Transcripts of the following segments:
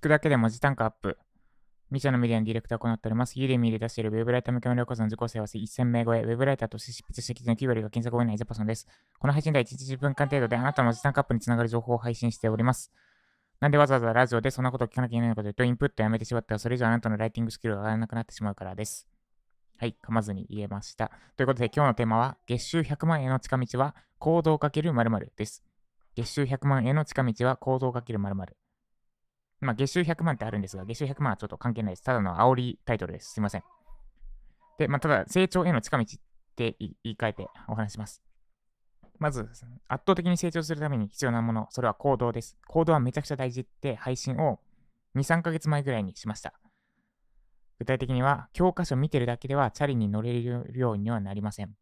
聞くだけで文字単価アップ。ミ社のメディアのディレクターを行っております。ユーデミで出しているウェブライター向けのこその自己性は1000名超え、ウェブライターとして執筆してきての9割が検索後にないジャパソンです。この配信では1日10分間程度であなたの時短カップにつながる情報を配信しております。なんでわざわざラジオでそんなことを聞かなきゃいけないのかというと、インプットやめてしまったらそれ以上あなたのライティングスキルが上がらなくなってしまうからです。はい、噛まずに言えました。ということで今日のテーマは、月収100万円の近道は行動かける〇〇です。月収100万円の近道は行動かける〇〇。まあ、月収100万ってあるんですが、月収100万はちょっと関係ないです。ただの煽りタイトルです。すいません。で、まあ、ただ、成長への近道って言い換えてお話します。まず、圧倒的に成長するために必要なもの、それは行動です。行動はめちゃくちゃ大事って配信を2、3ヶ月前ぐらいにしました。具体的には、教科書見てるだけではチャリに乗れるようにはなりません。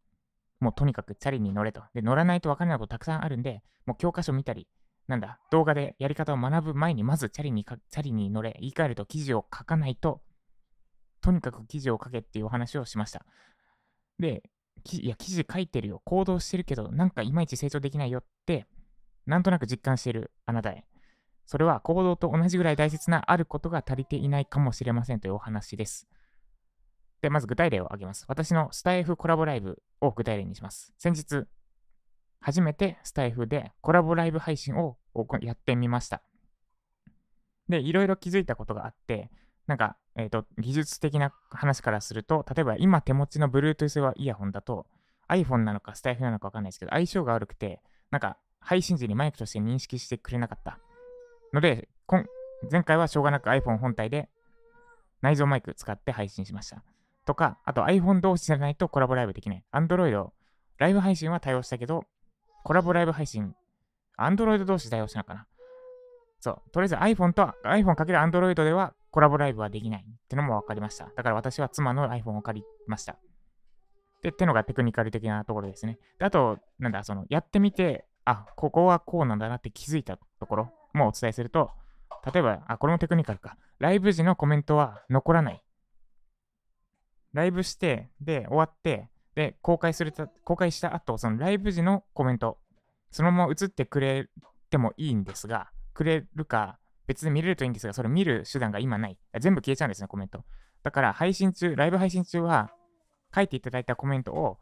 もうとにかくチャリに乗れと。で、乗らないと分からないことたくさんあるんで、もう教科書見たり、なんだ、動画でやり方を学ぶ前に、まずチャリにチャリに乗れ、言い換えると記事を書かないと、とにかく記事を書けっていうお話をしました。で、いや、記事書いてるよ、行動してるけど、なんかいまいち成長できないよって、なんとなく実感しているあなたへ。それは行動と同じぐらい大切なあることが足りていないかもしれませんというお話です。で、まず具体例を挙げます。私のスタイフコラボライブを具体例にします。先日、初めてスタイフでコラボライブ配信をやってみました。で、いろいろ気づいたことがあって、なんか、えっ、ー、と、技術的な話からすると、例えば今手持ちの Bluetooth はイヤホンだと、iPhone なのかスタイフなのかわかんないですけど、相性が悪くて、なんか配信時にマイクとして認識してくれなかった。ので、前回はしょうがなく iPhone 本体で内蔵マイク使って配信しました。とか、あと iPhone 同士じゃないとコラボライブできない。Android、ライブ配信は対応したけど、コラボライブ配信、Android 同士対応したのかなそう。とりあえず iPhone と iPhone×Android ではコラボライブはできないってのも分かりました。だから私は妻の iPhone を借りました。で、ってのがテクニカル的なところですね。で、あと、なんだ、その、やってみて、あ、ここはこうなんだなって気づいたところもお伝えすると、例えば、あ、これもテクニカルか。ライブ時のコメントは残らない。ライブして、で、終わって、で、公開すると、公開した後、そのライブ時のコメント、そのまま映ってくれてもいいんですが、くれるか、別で見れるといいんですが、それ見る手段が今ない。全部消えちゃうんですね、コメント。だから、配信中、ライブ配信中は、書いていただいたコメントを、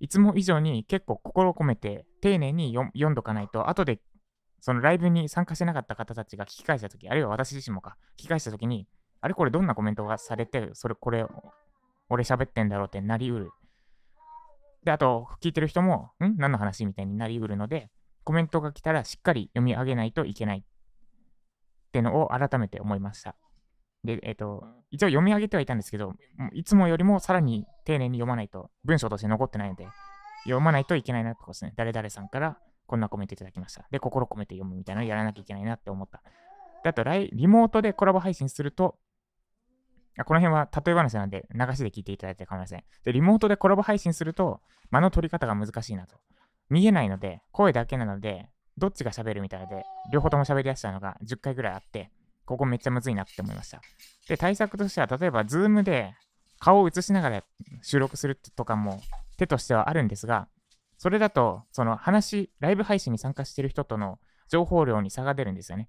いつも以上に結構心を込めて、丁寧に読んどかないと、後で、そのライブに参加してなかった方たちが聞き返したとき、あるいは私自身もか、聞き返したときに、あれこれどんなコメントがされて、それ、これ、俺喋ってんだろうってなりうる。で、あと、聞いてる人も、ん？何の話みたいになりうるので、コメントが来たらしっかり読み上げないといけないってのを改めて思いました。で、えっ、ー、と、一応読み上げてはいたんですけど、いつもよりもさらに丁寧に読まないと、文章として残ってないので、読まないといけないなってことですね。誰々さんからこんなコメントいただきました。で、心込めて読むみたいなのをやらなきゃいけないなって思った。で、あと、リモートでコラボ配信すると、この辺は例え話なんで流しで聞いていただいて構いません。で、リモートでコラボ配信すると、間の取り方が難しいなと。見えないので、声だけなので、どっちが喋るみたいで、両方とも喋り出したのが10回ぐらいあって、ここめっちゃむずいなって思いました。で、対策としては、例えば、 Zoomで顔を映しながら収録するとかも手としてはあるんですが、それだと、その話、ライブ配信に参加してる人との情報量に差が出るんですよね。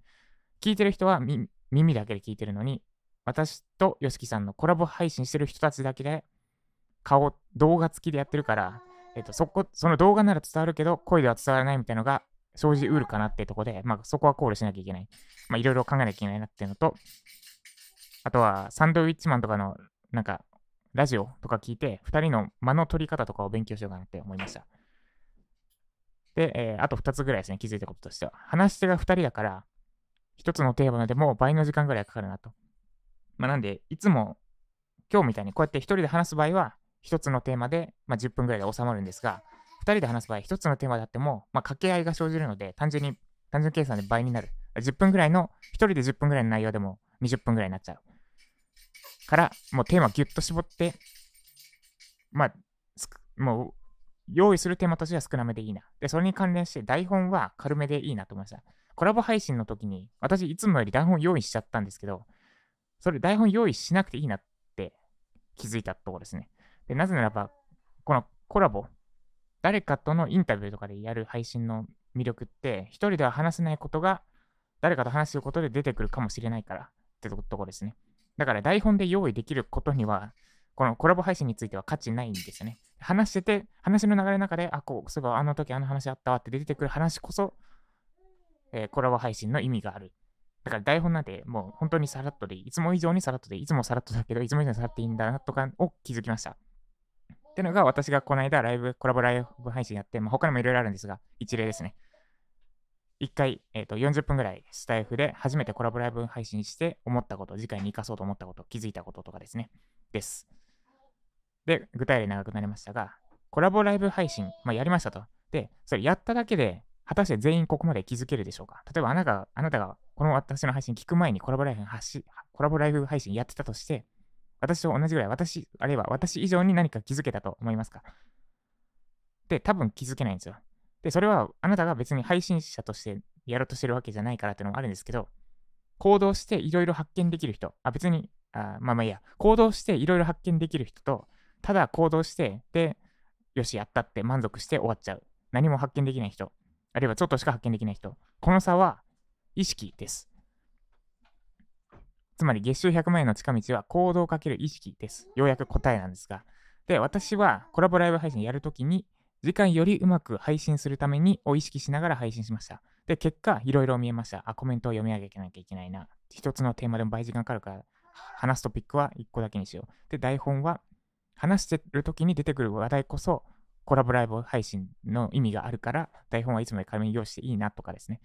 聞いてる人は耳だけで聞いてるのに、私と YOSHIKI さんのコラボ配信してる人たちだけで、顔、動画付きでやってるから、えっ、と、そこ、その動画なら伝わるけど、声では伝わらないみたいなのが生じうるかなっていうとこで、まあ、そこは考慮しなきゃいけない。まあ、いろいろ考えなきゃいけないなっていうのと、あとは、サンドウィッチマンとかの、なんか、ラジオとか聞いて、2人の間の取り方とかを勉強しようかなって思いました。で、えー、あと2つぐらいですね、気づいたこととしては。話し手が2人だから、1つのテーマでも倍の時間ぐらいかかるなと。まあ、なんで、いつも今日みたいにこうやって1人で話す場合は、1つのテーマで、まあ、10分ぐらいで収まるんですが、2人で話す場合、1つのテーマであっても、まあ、掛け合いが生じるので、単純に、単純計算で倍になる。10分ぐらいの、1人で10分ぐらいの内容でも20分ぐらいになっちゃう。から、もうテーマをギュッと絞って、まあ、もう、用意するテーマとしては少なめでいいな。で、それに関連して台本は軽めでいいなと思いました。コラボ配信の時に、私いつもより台本用意しちゃったんですけど、それ台本用意しなくていいなって気づいたところですね。で、なぜならば、このコラボ、誰かとのインタビューとかでやる配信の魅力って、一人では話せないことが、誰かと話すことで出てくるかもしれないから。ってところですね。だから台本で用意できることには、このコラボ配信については価値ないんですよね。話してて、話の流れの中で、あ、こう、そういえばあの時あの話あったわって出てくる話こそ、えー、コラボ配信の意味がある。だから台本なんてもう本当にさらっとでい。つも以上にさらっとでいい。いつもさらっとだけど、いつも以上にさらっていいんだなとかを気づきました。ってのが私がこの間ライブ、コラボライブ配信やって、まあ、他にもいろいろあるんですが、一例ですね。一回、えーと、40分ぐらいスタイフで初めてコラボライブ配信して思ったこと、次回に生かそうと思ったこと、気づいたこととかですね。です。で、具体例長くなりましたが、コラボライブ配信、まあ、やりましたと。で、それやっただけで、果たして全員ここまで気づけるでしょうか例えばあなたが、あなたがこの私の配信聞く前にコラボライブ発信、コラボライブ配信やってたとして、私と同じぐらい、私、あるいは私以上に何か気づけたと思いますか？で、多分気づけないんですよ。で、それはあなたが別に配信者としてやろうとしてるわけじゃないからっていうのもあるんですけど、行動していろいろ発見できる人、あ、別に、あまあまあいいや、行動していろいろ発見できる人と、ただ行動して、で、よし、やったって満足して終わっちゃう。何も発見できない人。あるいはちょっとしか発見できない人。この差は意識です。つまり月収100万円の近道は行動かける意識です。ようやく答えなんですが。で、私はコラボライブ配信やるときに、時間よりうまく配信するためにを意識しながら配信しました。で、結果、いろいろ見えました。あ、コメントを読み上げなきゃいけないな。一つのテーマでも倍時間かかるから、話すトピックは1個だけにしよう。で、台本は話してる時に出てくる話題こそコラボライブ配信の意味があるから、台本はいつもで紙に用意していいなとかですね。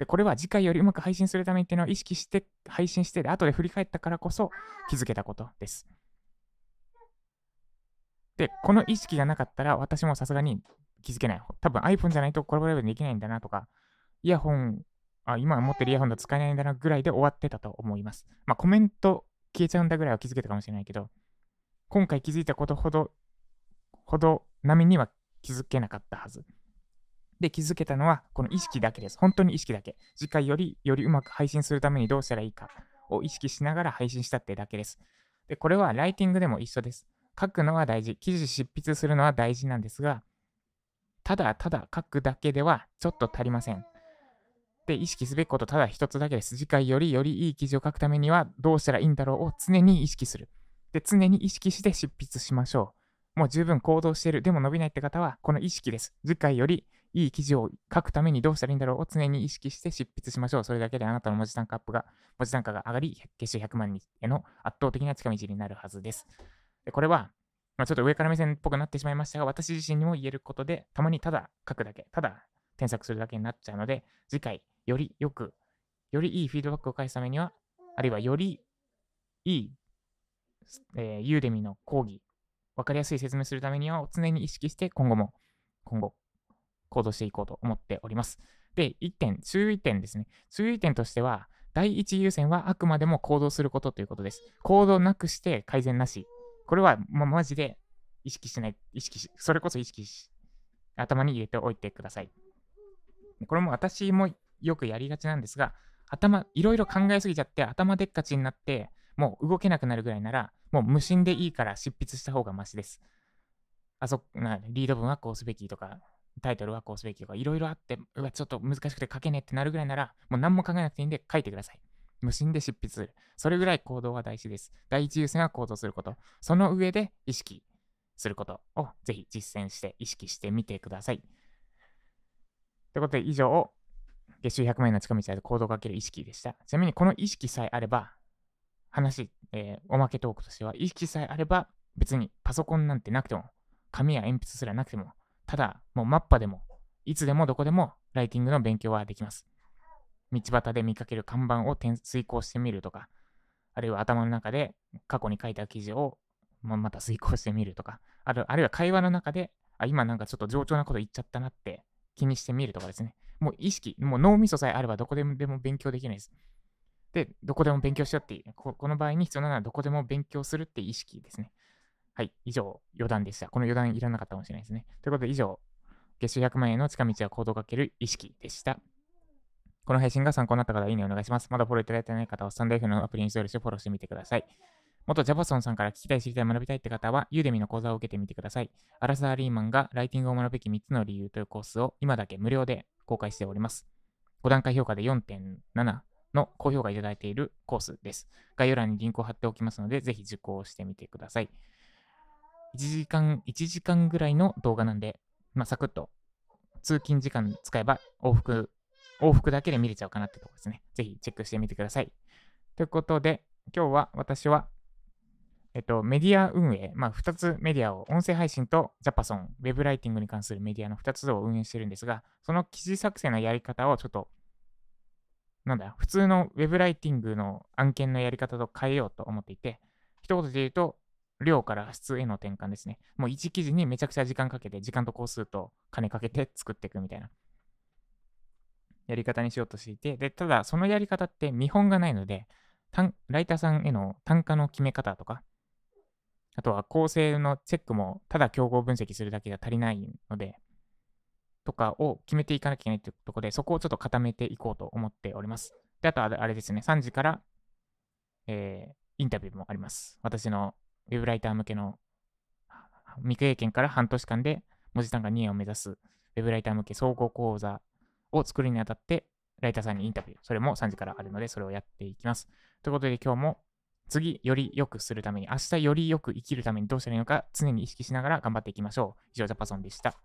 で、これは次回よりうまく配信するためにっていうのを意識して配信して、後で振り返ったからこそ気づけたことです。で、この意識がなかったら私もさすがに気づけない。多分 iPhone じゃないとコラボライブできないんだなとか、イヤホン、あ、今持ってるイヤホンだと使えないんだなぐらいで終わってたと思います。まあコメント消えちゃうんだぐらいは気づけたかもしれないけど、今回気づいたことほど、ほど並みには気づけなかったはず。で、気づけたのは、この意識だけです。本当に意識だけ。次回より、よりうまく配信するためにどうしたらいいかを意識しながら配信したってだけです。で、これはライティングでも一緒です。書くのは大事。記事執筆するのは大事なんですが、ただただ書くだけではちょっと足りません。で、意識すべきことただ一つだけです。次回よりよりいい記事を書くためにはどうしたらいいんだろうを常に意識する。で、常に意識して執筆しましょう。もう十分行動してる。でも伸びないって方は、この意識です。次回よりいい記事を書くためにどうしたらいいんだろうを常に意識して執筆しましょう。それだけであなたの文字単価アップが、文字単価が上がり、月収100万人への圧倒的な近道になるはずです。でこれは、まあ、ちょっと上から目線っぽくなってしまいましたが、私自身にも言えることで、たまにただ書くだけ、ただ添削するだけになっちゃうので、次回、よりよく、よりいいフィードバックを返すためには、あるいはよりいいえー、ユーデミの講義、わかりやすい説明するためには常に意識して今後も、今後、行動していこうと思っております。で、1点、注意点ですね。注意点としては、第一優先はあくまでも行動することということです。行動なくして改善なし。これは、ま、マジで意識しない、意識し、それこそ意識し、頭に入れておいてください。これも私もよくやりがちなんですが、頭、いろいろ考えすぎちゃって頭でっかちになって、もう動けなくなるぐらいなら、もう無心でいいから執筆した方がマシです。あそなリード文はこうすべきとか、タイトルはこうすべきとか、いろいろあって、うわ、ちょっと難しくて書けねえってなるぐらいなら、もう何も考えなくていいんで書いてください。無心で執筆する。それぐらい行動は大事です。第一優先は行動すること。その上で意識することをぜひ実践して意識してみてください。ということで以上、月収100万円の近道で行動をかける意識でした。ちなみにこの意識さえあれば、話、えー、おまけトークとしては、意識さえあれば、別にパソコンなんてなくても、紙や鉛筆すらなくても、ただ、もうマッパでも、いつでもどこでもライティングの勉強はできます。道端で見かける看板を遂行してみるとか、あるいは頭の中で過去に書いた記事をまた遂行してみるとか、あるあるいは会話の中で、あ、今なんかちょっと冗長なこと言っちゃったなって気にしてみるとかですね。もう意識、もう脳みそさえあればどこでもでも勉強できないです。で、どこでも勉強しようっていう、ここの場合に必要なのはどこでも勉強するって意識ですね。はい、以上、余談でした。この余談いらなかったかもしれないですね。ということで、以上、月収100万円の近道は行動かける意識でした。この配信が参考になった方は、いいねお願いします。まだフォローいただいてない方は、スタンド F のアプリにインストールしてフォローしてみてください。元ジャパソンさんから聞きたい、知りたい、学びたいって方は、ユーデミの講座を受けてみてください。アラサー・リーマンがライティングを学ぶべき3つの理由というコースを今だけ無料で公開しております。5段階評価で4.7の高評価いただいているコースです。概要欄にリンクを貼っておきますので、ぜひ受講してみてください。1時間、1時間ぐらいの動画なんで、まあ、サクッと通勤時間使えば往復、往復だけで見れちゃうかなってとこですね。ぜひチェックしてみてください。ということで、今日は私は、えっと、メディア運営、まあ、2つメディアを、音声配信とジャパソン、ウェブライティングに関するメディアの2つを運営してるんですが、その記事作成のやり方をちょっと、なんだ、普通のウェブライティングの案件のやり方と変えようと思っていて、一言で言うと、量から質への転換ですね。もう1記事にめちゃくちゃ時間かけて、時間と工数と金かけて作っていくみたいなやり方にしようとしていて、で、ただそのやり方って見本がないので、ライターさんへの単価の決め方とか、あとは構成のチェックもただ競合分析するだけじゃ足りないので、とかを決めていかなきゃいけないってところで、そこをちょっと固めていこうと思っております。で、あとはあれですね、3時から、えー、インタビューもあります。私のウェブライター向けの未経験から半年間で文字単価2円を目指すウェブライター向け総合講座を作るにあたって、ライターさんにインタビュー、それも3時からあるので、それをやっていきます。ということで今日も次より良くするために、明日よりよく生きるためにどうしたらいいのか常に意識しながら頑張っていきましょう。以上、ジャパソンでした。